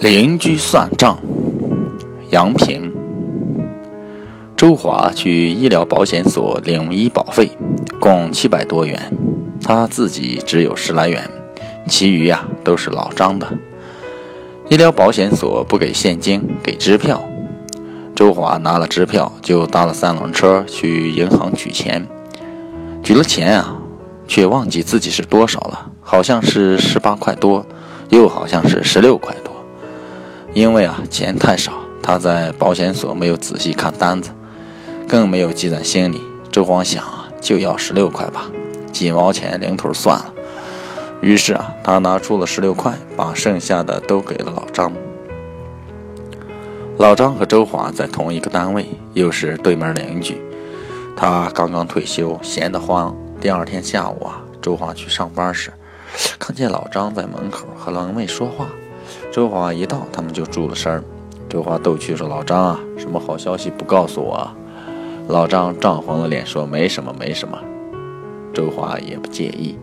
邻居算账。杨平、周华去医疗保险所领医保费，共七百多元，他自己只有十来元，其余呀都是老张的。医疗保险所不给现金，给支票。周华拿了支票，就搭了三轮车去银行取钱。取了钱啊，却忘记自己是多少了，好像是十八块多，又好像是十六块多。因为啊，钱太少，他在保险所没有仔细看单子，更没有记在心里。周华想啊，就要十六块吧，几毛钱零头算了。于是啊，他拿出了十六块，把剩下的都给了老张。老张和周华在同一个单位，又是对门邻居。他刚刚退休，闲得慌。第二天下午啊，周华去上班时，看见老张在门口和门卫说话。周华一到，他们就住了声儿。周华逗趣说：“老张啊，什么好消息不告诉我？”老张涨红了脸说：“没什么，没什么。”周华也不介意。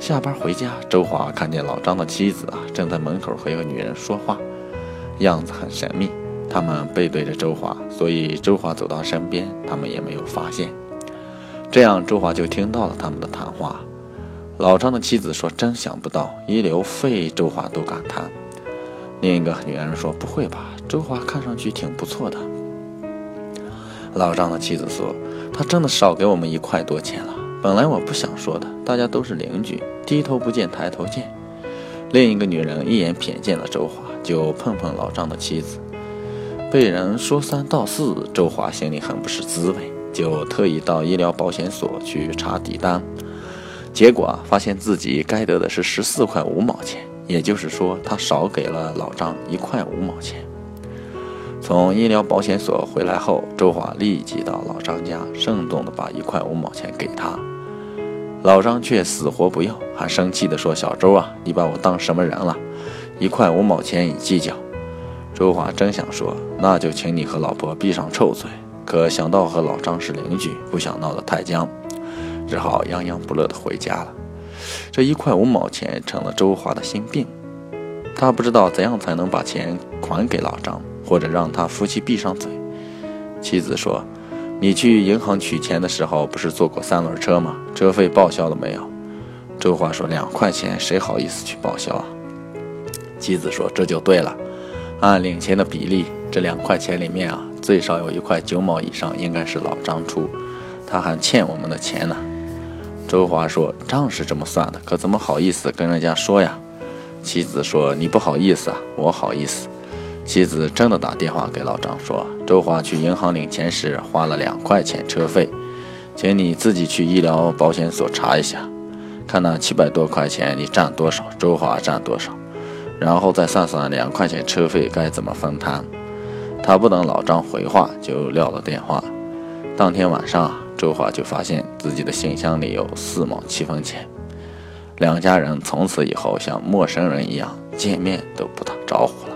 下班回家，周华看见老张的妻子啊，正在门口和一个女人说话，样子很神秘。他们背对着周华，所以周华走到身边，他们也没有发现。这样，周华就听到了他们的谈话。老张的妻子说：“真想不到，医疗费周华都敢谈。”另一个女人说：“不会吧，周华看上去挺不错的。”老张的妻子说：“他真的少给我们一块多钱了。本来我不想说的，大家都是邻居，低头不见抬头见。”另一个女人一眼瞥见了周华，就碰碰老张的妻子。被人说三道四，周华心里很不是滋味，就特意到医疗保险所去查底单，结果，发现自己该得的是十四块五毛钱。也就是说，他少给了老张一块五毛钱。从医疗保险所回来后，周华立即到老张家，郑重地把一块五毛钱给他。老张却死活不要，还生气地说：“小周啊，你把我当什么人了？一块五毛钱你计较？”周华真想说：“那就请你和老婆闭上臭嘴。”可想到和老张是邻居，不想闹得太僵，只好洋洋不乐地回家了。这一块五毛钱成了周华的心病，他不知道怎样才能把钱还给老张，或者让他夫妻闭上嘴。妻子说：“你去银行取钱的时候，不是坐过三轮车吗？车费报销了没有？”周华说：“两块钱，谁好意思去报销啊？”妻子说：“这就对了，按领钱的比例，这两块钱里面啊，最少有一块九毛以上应该是老张出，他还欠我们的钱呢。”周华说：“账是这么算的，可怎么好意思跟人家说呀？”妻子说：“你不好意思啊，我好意思。”妻子真的打电话给老张说：“周华去银行领钱时花了两块钱车费，请你自己去医疗保险所查一下，看那七百多块钱你占多少，周华占多少，然后再算算两块钱车费该怎么分摊。”他不等老张回话就撂了电话。当天晚上。周华就发现自己的信箱里有四毛七分钱，两家人从此以后像陌生人一样见面都不打招呼了。